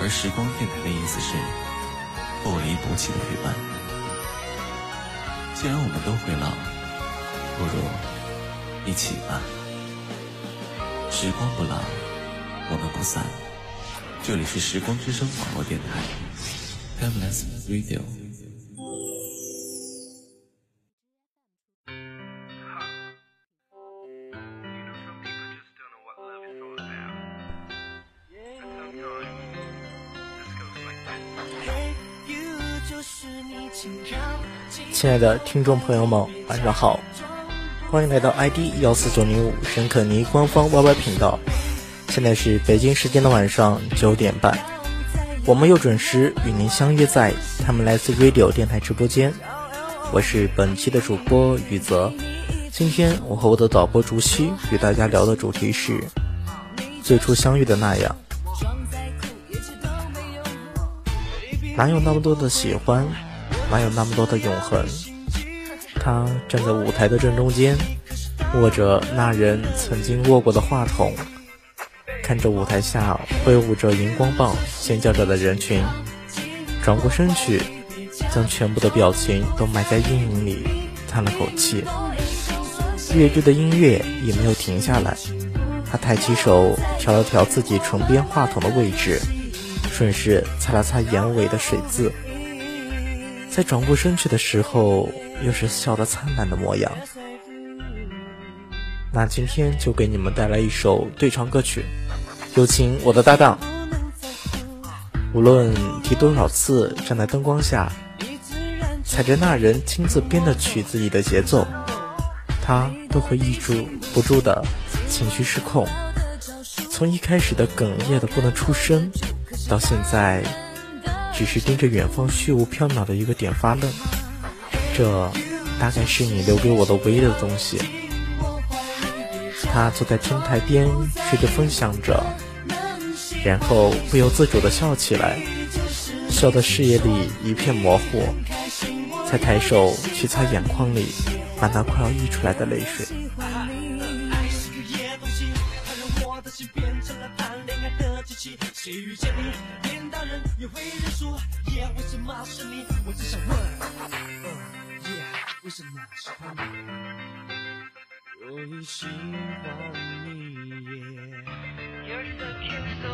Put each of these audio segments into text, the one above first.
而时光电台的意思是不离不弃的陪伴。既然我们都会老，不如一起吧。时光不老，我们不散。这里是时光之声网络电台，Timeless Radio。亲爱的听众朋友们，晚上好，欢迎来到 ID 幺四九零五沈肯尼官方 YY 频道。现在是北京时间的晚上九点半，我们又准时与您相约在他们来自 Radio 电台直播间。我是本期的主播雨泽，今天我和我的导播竹溪与大家聊的主题是最初相遇的那样，哪有那么多的喜欢？哪有那么多的永恒？他站在舞台的正中间，握着那人曾经握过的话筒，看着舞台下挥舞着荧光棒、尖叫着的人群，转过身去，将全部的表情都埋在阴影里，叹了口气。乐队的音乐也没有停下来，他抬起手调了调自己唇边话筒的位置，顺势擦了擦眼尾的水渍。在转过身去的时候，又是笑得灿烂的模样。那今天就给你们带来一首对唱歌曲，有请我的搭档。无论提多少次站在灯光下，踩着那人亲自编的曲子里的节奏，他都会抑制不住的情绪失控。从一开始的哽咽的不能出声，到现在。只是盯着远方虚无缥缈的一个点发愣，这大概是你留给我的唯一的东西。他坐在天台边，吹着风想着，然后不由自主地笑起来，笑的视野里一片模糊，才抬手去擦眼眶里把那快要溢出来的泪水。是你，我只想问，为什么喜欢你？我也喜欢你。You're so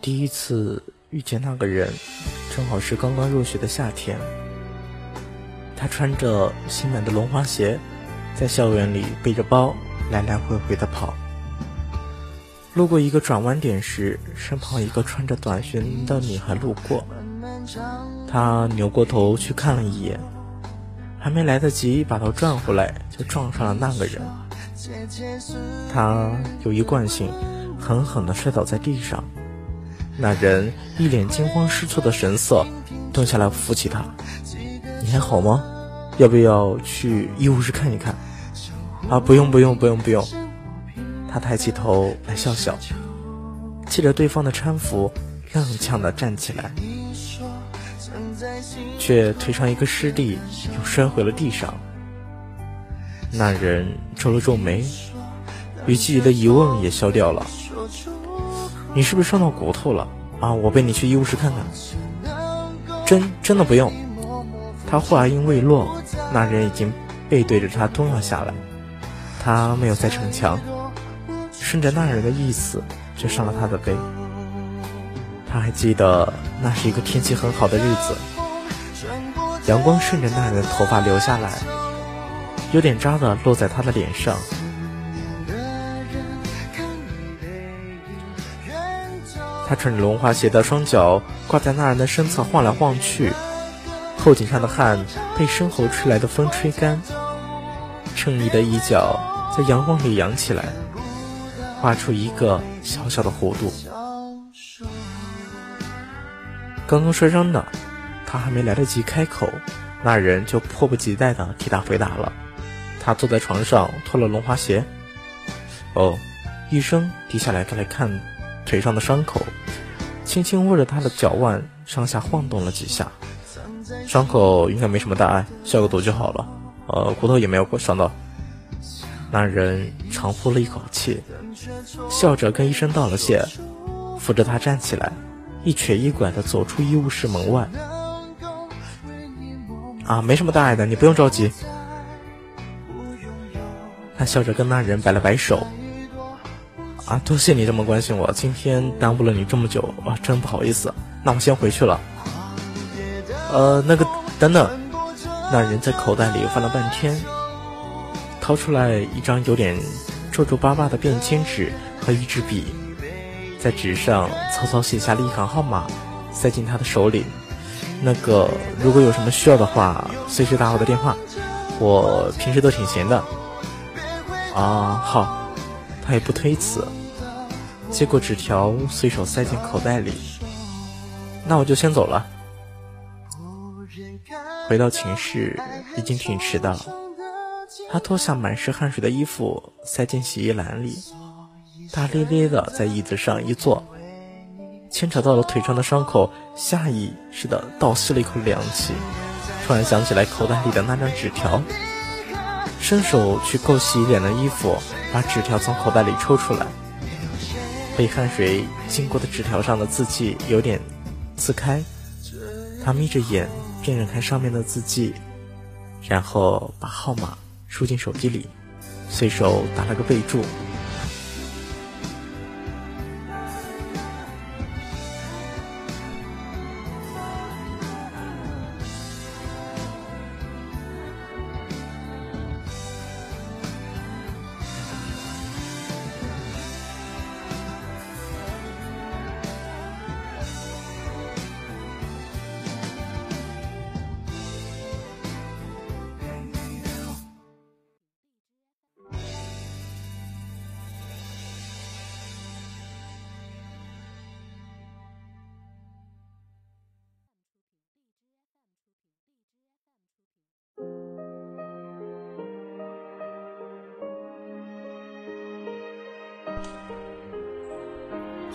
第一次遇见那个人，正好是刚刚入学的夏天。他穿着新买的龙花鞋，在校园里背着包来来回回的跑。路过一个转弯点时，身旁一个穿着短裙的女孩路过，他扭过头去看了一眼，还没来得及把头转回来，就撞上了那个人。他有一惯性，狠狠地摔倒在地上。那人一脸惊慌失措的神色，蹲下来扶起他：“你还好吗？要不要去医务室看一看？”“啊，不用，不用，不用，不用。”他抬起头来笑笑，借着对方的搀扶，踉跄地站起来，却腿上一个湿地，又摔回了地上。那人皱了皱眉，语气里的疑问也消掉了：“你是不是伤到骨头了？啊，我背你去医务室看看。”“真真的不用。”他话音未落，那人已经背对着他蹲了下来。他没有再逞强。顺着那人的意思，就上了他的背。他还记得那是一个天气很好的日子，阳光顺着那人的头发流下来，有点渣的落在他的脸上。他穿着龙花鞋的双脚挂在那人的身侧晃来晃去，后颈上的汗被身后吹来的风吹干，衬衣的衣角在阳光里扬起来。画出一个小小的弧度。刚刚摔伤的，他还没来得及开口，那人就迫不及待的替他回答了。他坐在床上脱了轮滑鞋。哦，医生低下来来看腿上的伤口，轻轻握着他的脚腕上下晃动了几下。伤口应该没什么大碍，消个毒就好了。呃，骨头也没有伤到。那人长呼了一口气。笑着跟医生道了谢，扶着他站起来，一瘸一拐地走出医务室门外。啊，没什么大碍的，你不用着急。他笑着跟那人摆了摆手。啊，多谢你这么关心我，今天耽误了你这么久，啊，真不好意思。那我先回去了。呃，那个，等等。那人在口袋里翻了半天，掏出来一张有点。皱皱巴巴的便签纸和一支笔，在纸上草草写下了一行号码，塞进他的手里。那个，如果有什么需要的话，随时打我的电话。我平时都挺闲的。啊，好。他也不推辞，接过纸条，随手塞进口袋里。那我就先走了。回到寝室，已经挺迟的了。他脱下满是汗水的衣服，塞进洗衣篮里，大咧咧的在椅子上一坐，牵扯到了腿上的伤口，下意识的倒吸了一口凉气。突然想起来口袋里的那张纸条，伸手去够洗脸的衣服，把纸条从口袋里抽出来。被汗水浸过的纸条上的字迹有点刺开，他眯着眼辨认开上面的字迹，然后把号码。输进手机里，随手打了个备注。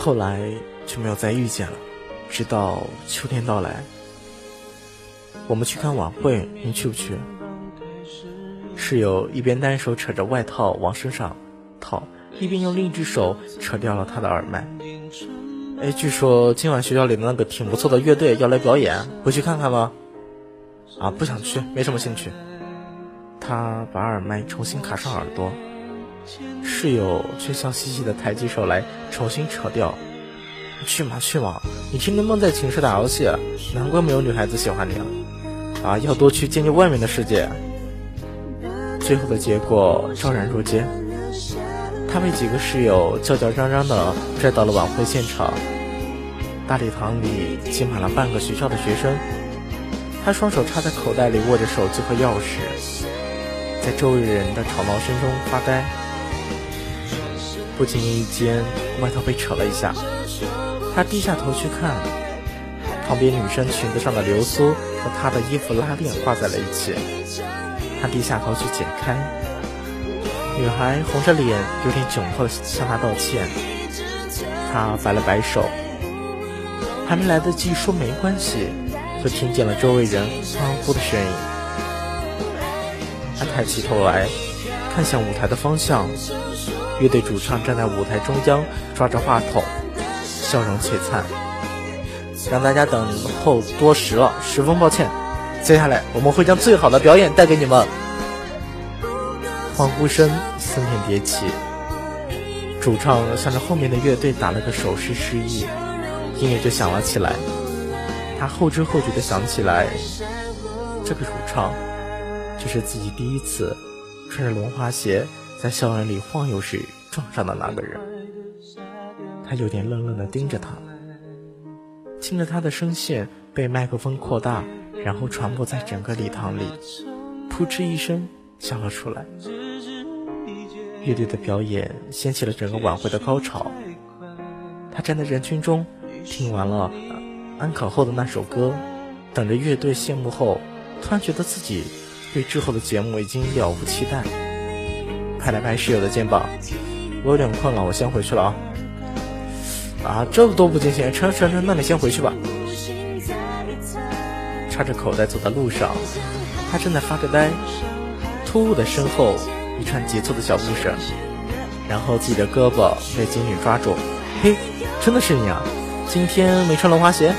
后来就没有再遇见了，直到秋天到来，我们去看晚会，你去不去？室友一边单手扯着外套往身上套，一边用另一只手扯掉了他的耳麦。哎，据说今晚学校里的那个挺不错的乐队要来表演，回去看看吗？啊，不想去，没什么兴趣。他把耳麦重新卡上耳朵。室友却笑嘻嘻的抬起手来，重新扯掉。去嘛去嘛，你天天闷在寝室打游戏，难怪没有女孩子喜欢你啊！啊，要多去见见外面的世界。最后的结果昭然若揭，他被几个室友叫叫嚷嚷的拽到了晚会现场。大礼堂里挤满了半个学校的学生，他双手插在口袋里，握着手机和钥匙，在周围人的吵闹声中发呆。不经意间，外套被扯了一下，他低下头去看，旁边女生裙子上的流苏和他的衣服拉链挂在了一起。他低下头去剪开，女孩红着脸，有点窘迫地向他道歉。他摆了摆手，还没来得及说没关系，就听见了周围人欢呼的声音。他抬起头来，看向舞台的方向，乐队主唱站在舞台中央，抓着话筒，笑容璀璨。让大家等候多时了，十分抱歉。接下来我们会将最好的表演带给你们。欢呼声森田叠起，主唱向着后面的乐队打了个手势示意，音乐就响了起来。他后知后觉的想起来，这个主唱就是自己第一次穿着轮滑鞋在校园里晃悠时撞上的那个人。他有点愣愣的盯着他，听着他的声线被麦克风扩大。然后传播在整个礼堂里，扑哧一声笑了出来。乐队的表演掀起了整个晚会的高潮。他站在人群中，听完了安可后的那首歌，等着乐队谢幕后，突然觉得自己对之后的节目已经了无期待。拍了拍室友的肩膀，我有点困了，我先回去了啊。啊，这都不惊险，成成成，那你先回去吧。插着口袋走在路上，他正在发着呆。突兀的身后一串急促的脚步声，然后自己的胳膊被金女抓住。嘿，真的是你啊！今天没穿轮滑鞋。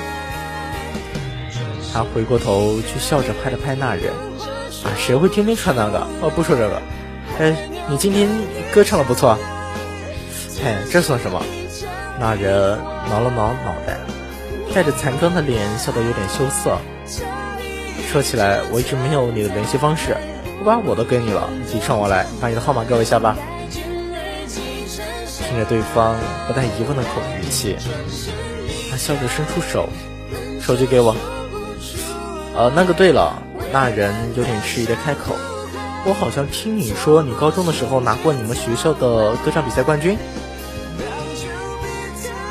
他回过头去笑着拍了拍那人。啊，谁会天天穿那个？哦，不说这个。哎，你今天歌唱的不错。嘿，这算什么？那人挠了挠脑袋，带着残妆的脸笑得有点羞涩。说起来，我一直没有你的联系方式，我把我都给你了，你上我来，把你的号码给我一下吧。听着对方不带疑问的口语气，他笑着伸出手，手机给我。呃，那个对了，那人有点迟疑的开口，我好像听你说你高中的时候拿过你们学校的歌唱比赛冠军。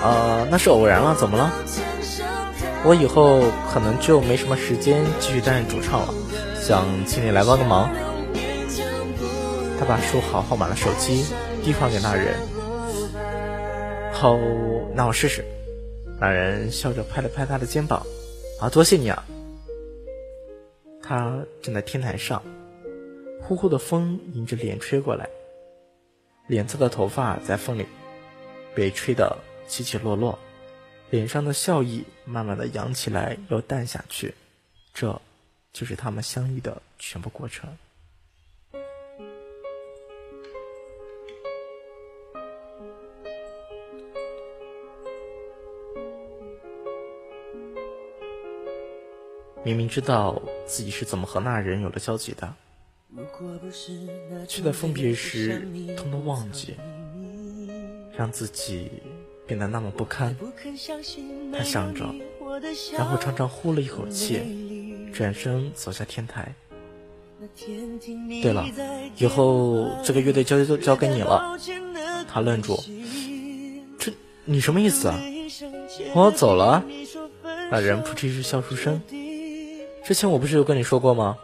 呃，那是偶然了，怎么了？我以后可能就没什么时间继续担任主唱了，想请你来帮个忙。他把输好号码的手机递还给那人。好，那我试试。那人笑着拍了拍他的肩膀，啊，多谢你啊。他站在天台上，呼呼的风迎着脸吹过来，脸侧的头发在风里被吹得起起落落。脸上的笑意慢慢的扬起来，又淡下去，这，就是他们相遇的全部过程。明明知道自己是怎么和那人有了交集的，却在分别时通通忘记，让自己。变得那么不堪，他想着，然后长长呼了一口气，转身走下天台。对了，以后这个乐队交交交给你了。他愣住，这你什么意思啊？我要走了？那人扑哧一笑出声。之前我不是有跟你说过吗？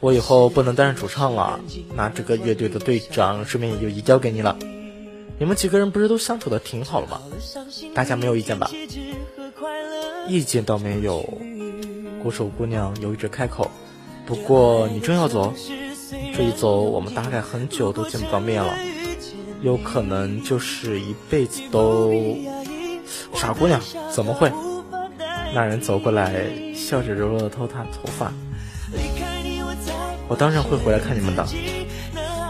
我以后不能担任主唱了，那这个乐队的队长顺便也就移交给你了。你们几个人不是都相处的挺好了吗？大家没有意见吧？意见倒没有。鼓手姑娘犹豫着开口：“不过你真要走？这一走，我们大概很久都见不到面了，有可能就是一辈子都……傻姑娘，怎么会？”那人走过来，笑着揉了揉她头发：“我当然会回来看你们的。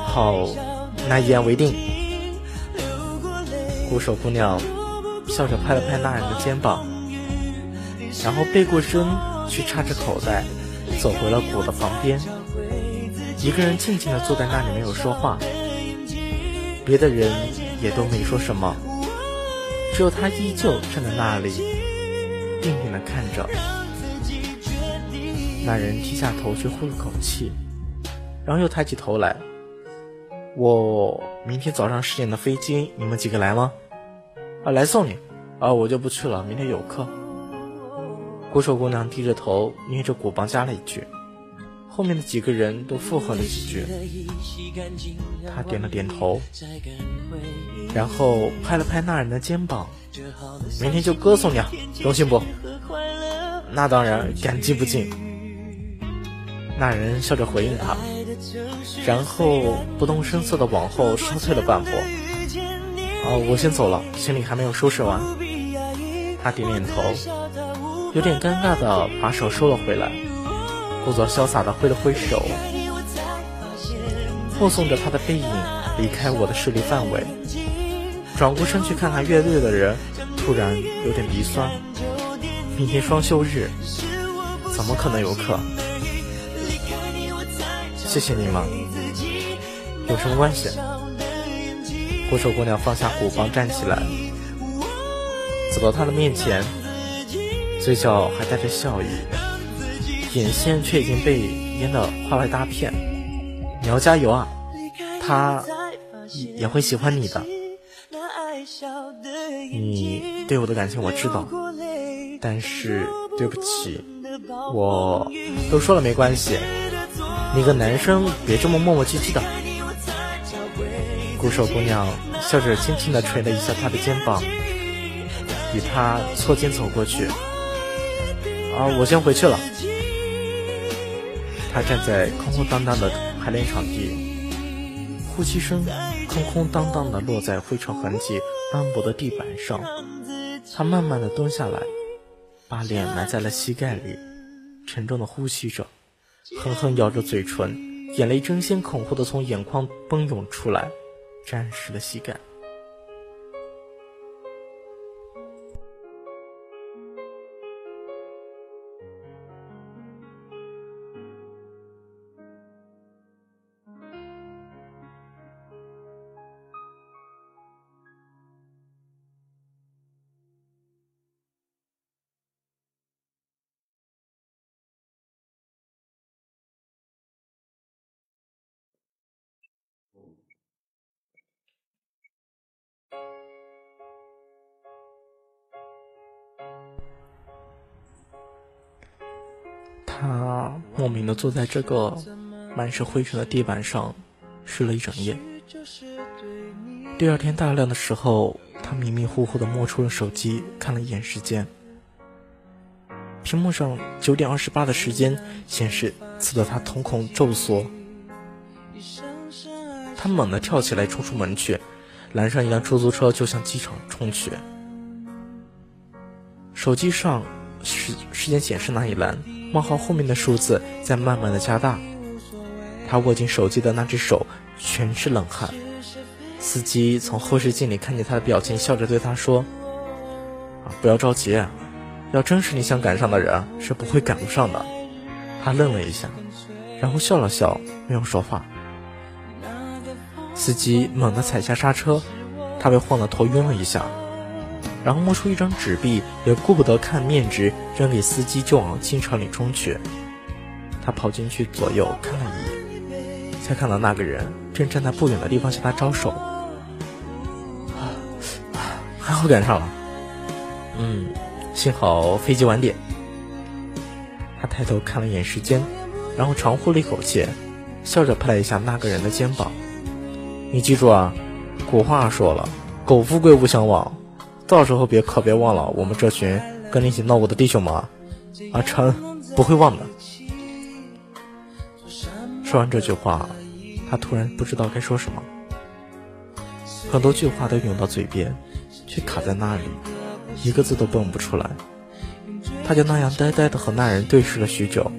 好，那一言为定。”鼓手姑娘笑着拍了拍那人的肩膀，然后背过身去插着口袋，走回了鼓的旁边，一个人静静的坐在那里没有说话，别的人也都没说什么，只有他依旧站在那里，定定的看着。那人低下头去呼了口气，然后又抬起头来。我明天早上十点的飞机，你们几个来吗？啊，来送你。啊，我就不去了，明天有课。鼓手姑娘低着头捏着鼓棒，加了一句。后面的几个人都附和了几句。他点了点头，然后拍了拍那人的肩膀。明天就歌送你，啊，荣幸不？那当然，感激不尽。那人笑着回应他。然后不动声色的往后稍退了半步。哦，我先走了，行李还没有收拾完。他点点头，有点尴尬的把手收了回来，故作潇洒的挥了挥手，目送着他的背影离开我的视力范围。转过身去看看乐队的人，突然有点鼻酸。明天双休日，怎么可能有课？谢谢你们，有什么关系？鼓手姑娘放下鼓棒，站起来，走到他的面前，嘴角还带着笑意，眼线却已经被淹得花外大片。你要加油啊，他也会喜欢你的。你对我的感情我知道，但是对不起，我都说了没关系。你个男生别这么磨磨唧唧的。鼓手姑娘笑着轻轻地捶了一下他的肩膀，与他错肩走过去。啊，我先回去了。他站在空空荡荡的排练场地，呼吸声空空荡荡的落在灰尘痕迹斑驳的地板上。他慢慢的蹲下来，把脸埋在了膝盖里，沉重的呼吸着。狠狠咬着嘴唇，眼泪争先恐后的从眼眶奔涌出来，沾湿了膝盖。莫名的坐在这个满是灰尘的地板上，睡了一整夜。第二天大亮的时候，他迷迷糊糊的摸出了手机，看了一眼时间，屏幕上九点二十八的时间显示，刺得他瞳孔骤缩。他猛地跳起来，冲出门去，拦上一辆出租车，就向机场冲去。手机上时时间显示那一栏。冒号后面的数字在慢慢的加大，他握紧手机的那只手全是冷汗。司机从后视镜里看见他的表情，笑着对他说：“啊，不要着急，要真是你想赶上的人，是不会赶不上的。”他愣了一下，然后笑了笑，没有说话。司机猛地踩下刹车，他被晃得头晕了一下。然后摸出一张纸币，也顾不得看面值，扔给司机就往清场里冲去。他跑进去，左右看了一眼，才看到那个人正站在不远的地方向他招手。啊，还好赶上了。嗯，幸好飞机晚点。他抬头看了一眼时间，然后长呼了一口气，笑着拍了一下那个人的肩膀：“你记住啊，古话说了，苟富贵勿相忘。”到时候别可别忘了我们这群跟你一起闹过的弟兄们啊！阿成不会忘的。说完这句话，他突然不知道该说什么，很多句话都涌到嘴边，却卡在那里，一个字都蹦不出来。他就那样呆呆的和那人对视了许久，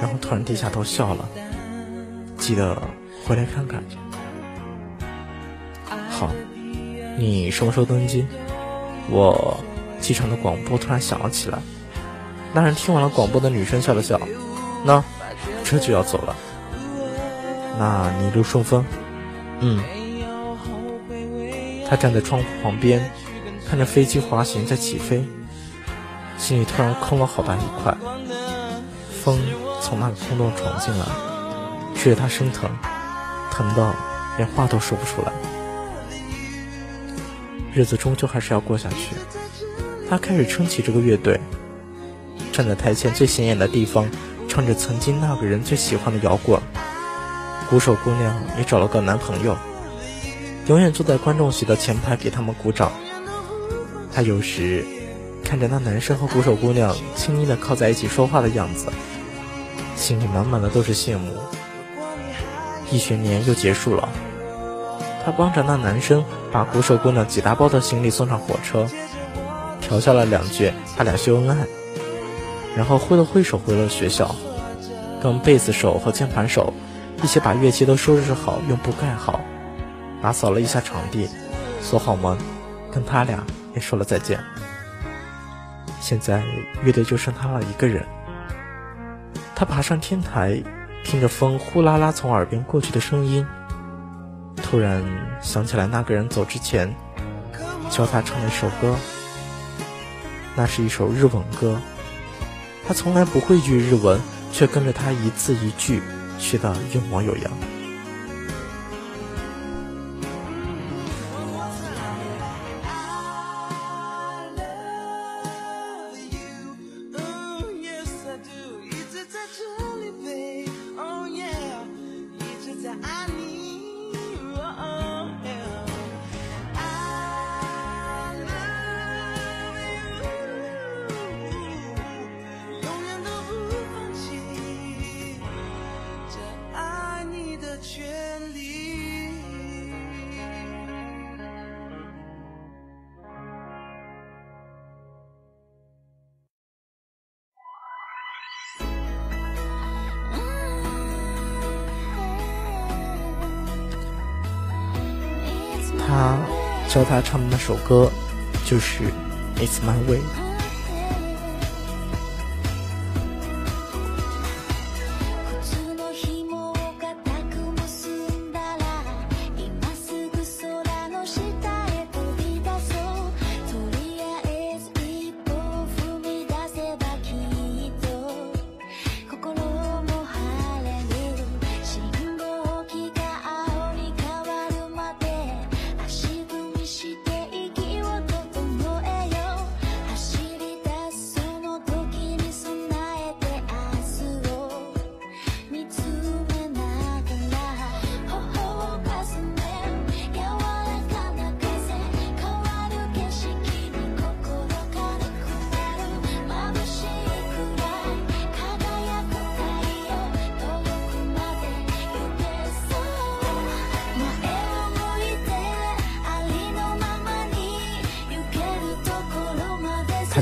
然后突然低下头笑了。记得回来看看。你什么时候登机？我机场的广播突然响了起来。那人听完了广播的女生笑了笑，那这就要走了。那你一路顺风。嗯。他站在窗户旁边，看着飞机滑行在起飞，心里突然空了好大一块。风从那个空洞闯进来，吹得他生疼，疼到连话都说不出来。日子终究还是要过下去。他开始撑起这个乐队，站在台前最显眼的地方，唱着曾经那个人最喜欢的摇滚。鼓手姑娘也找了个男朋友。永远坐在观众席的前排给他们鼓掌。他有时看着那男生和鼓手姑娘亲昵的靠在一起说话的样子，心里满满的都是羡慕。一学年又结束了，帮着那男生把鼓手姑娘几大包的行李送上火车，调笑了两句，他俩秀恩爱，然后挥了挥手回了学校，跟贝斯手和键盘手一起把乐器都收拾好，用布盖好。打扫了一下场地，锁好门，跟他俩也说了再见。现在乐队就剩他了一个人。他爬上天台，听着风呼啦啦从耳边过去的声音，突然想起来那个人走之前教他唱的一首歌。那是一首日文歌，他从来不会句日文，却跟着他一字一句学得有模有样。他教他唱的那首歌，就是《It's My Way》。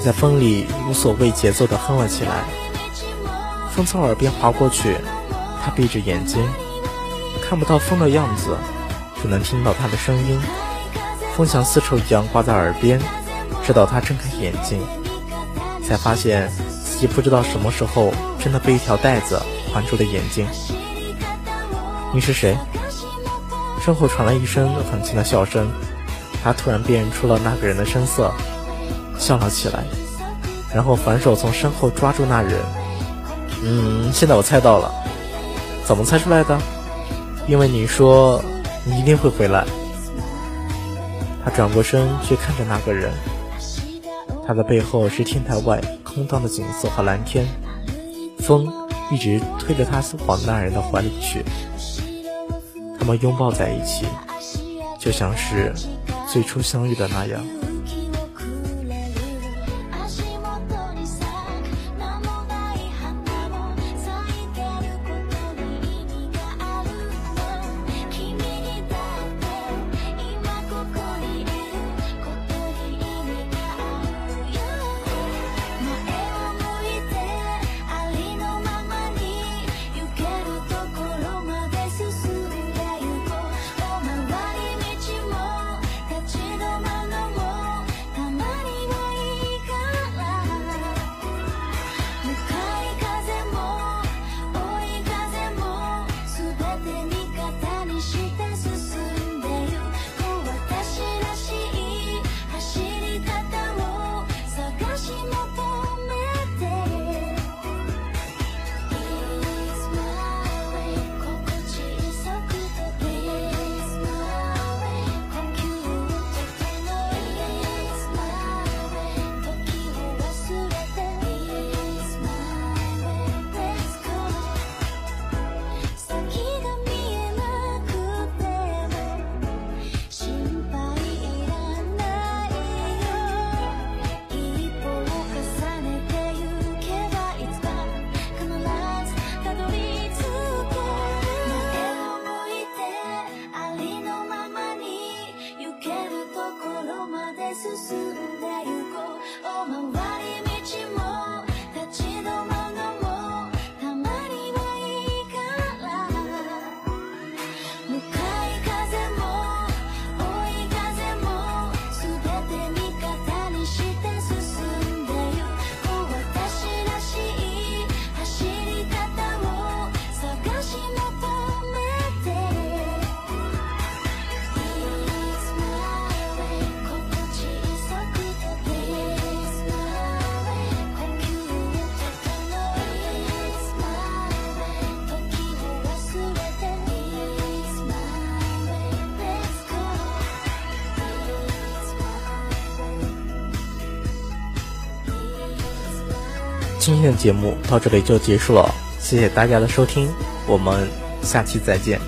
在风里无所谓节奏地哼了起来，风从耳边划过去，他闭着眼睛，看不到风的样子，只能听到他的声音。风像丝绸一样挂在耳边，直到他睁开眼睛，才发现自己不知道什么时候真的被一条带子环住了眼睛。你是谁？身后传来一声很轻的笑声，他突然辨认出了那个人的声色。笑了起来，然后反手从身后抓住那人。嗯，现在我猜到了，怎么猜出来的？因为你说你一定会回来。他转过身去看着那个人，他的背后是天台外空荡的景色和蓝天，风一直推着他往那人的怀里去。他们拥抱在一起，就像是最初相遇的那样。今天的节目到这里就结束了，谢谢大家的收听，我们下期再见。